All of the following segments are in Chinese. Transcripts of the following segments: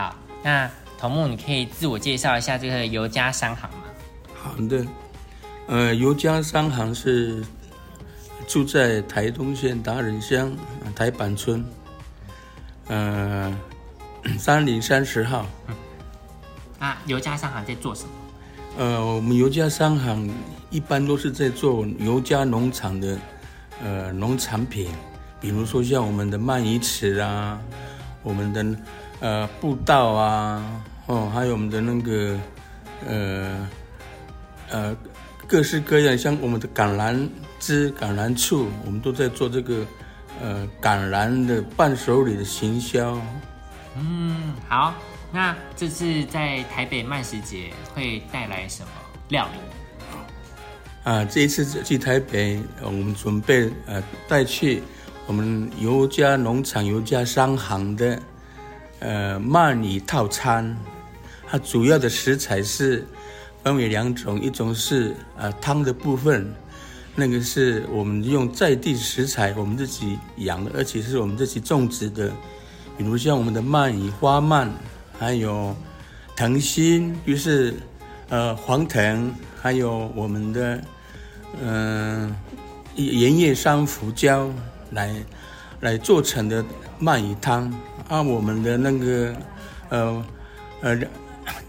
好，那头目，你可以自我介绍一下这个尤家商行吗？好的，呃，尤家商行是住在台东县达人乡台板村，呃，三零三十号。啊尤家商行在做什么？呃，我们尤家商行一般都是在做尤家农场的呃农产品，比如说像我们的鳗鱼池啊，我们的呃步道啊，哦，还有我们的那个呃呃各式各样，像我们的橄榄枝、橄榄醋，我们都在做这个呃橄榄的伴手礼的行销。嗯，好。那这次在台北慢食节会带来什么料理？啊，这一次去台北，我们准备呃带去我们尤家农场尤家商行的呃鳗鱼套餐。它主要的食材是分为两种，一种是呃汤的部分，那个是我们用在地食材，我们自己养的，而且是我们自己种植的，比如像我们的鳗鱼花鳗。还有藤心，就是呃黄藤，还有我们的嗯盐叶山胡椒来来做成的鳗鱼汤。按我们的那个呃呃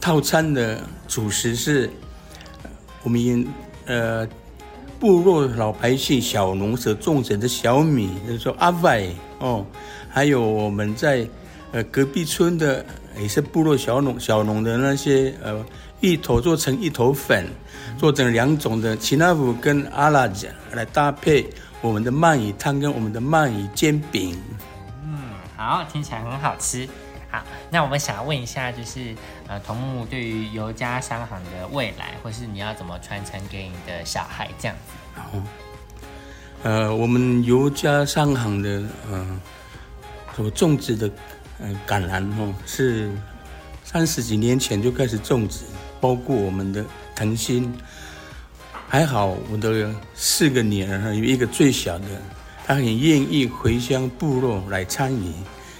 套餐的主食是，我们呃部落老百姓小农所种植的小米，就是说阿外哦，还有我们在呃隔壁村的。也是部落小农小农的那些呃芋头做成芋头粉，做成两种的奇纳夫跟阿拉酱来搭配我们的鳗鱼汤跟我们的鳗鱼煎饼。好，听起来很好吃。好，那我们想要问一下，就是呃，桐木对于尤家商行的未来，或是你要怎么传承给你的小孩这样子？好，呃，我们尤家商行的呃所种植的。嗯，橄榄哦，是三十几年前就开始种植，包括我们的藤心。还好我的四个女儿有一个最小的，他很愿意回乡部落来参与。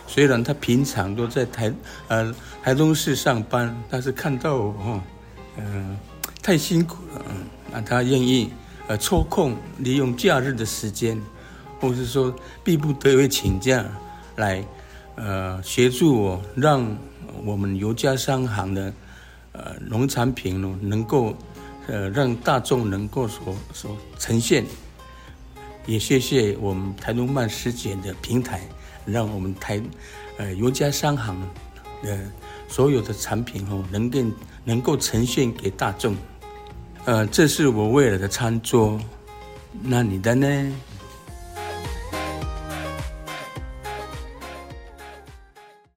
虽然他平常都在台呃台东市上班，但是看到我，嗯，太辛苦了，嗯，那他愿意呃抽空利用假日的时间，或是说逼不得已请假来。呃，协助我让我们尤家商行的呃农产品呢，能够呃让大众能够所所呈现。也谢谢我们台东曼食检的平台，让我们台呃尤家商行的所有的产品哦，能够能够呈现给大众。呃，这是我未来的餐桌，那你的呢？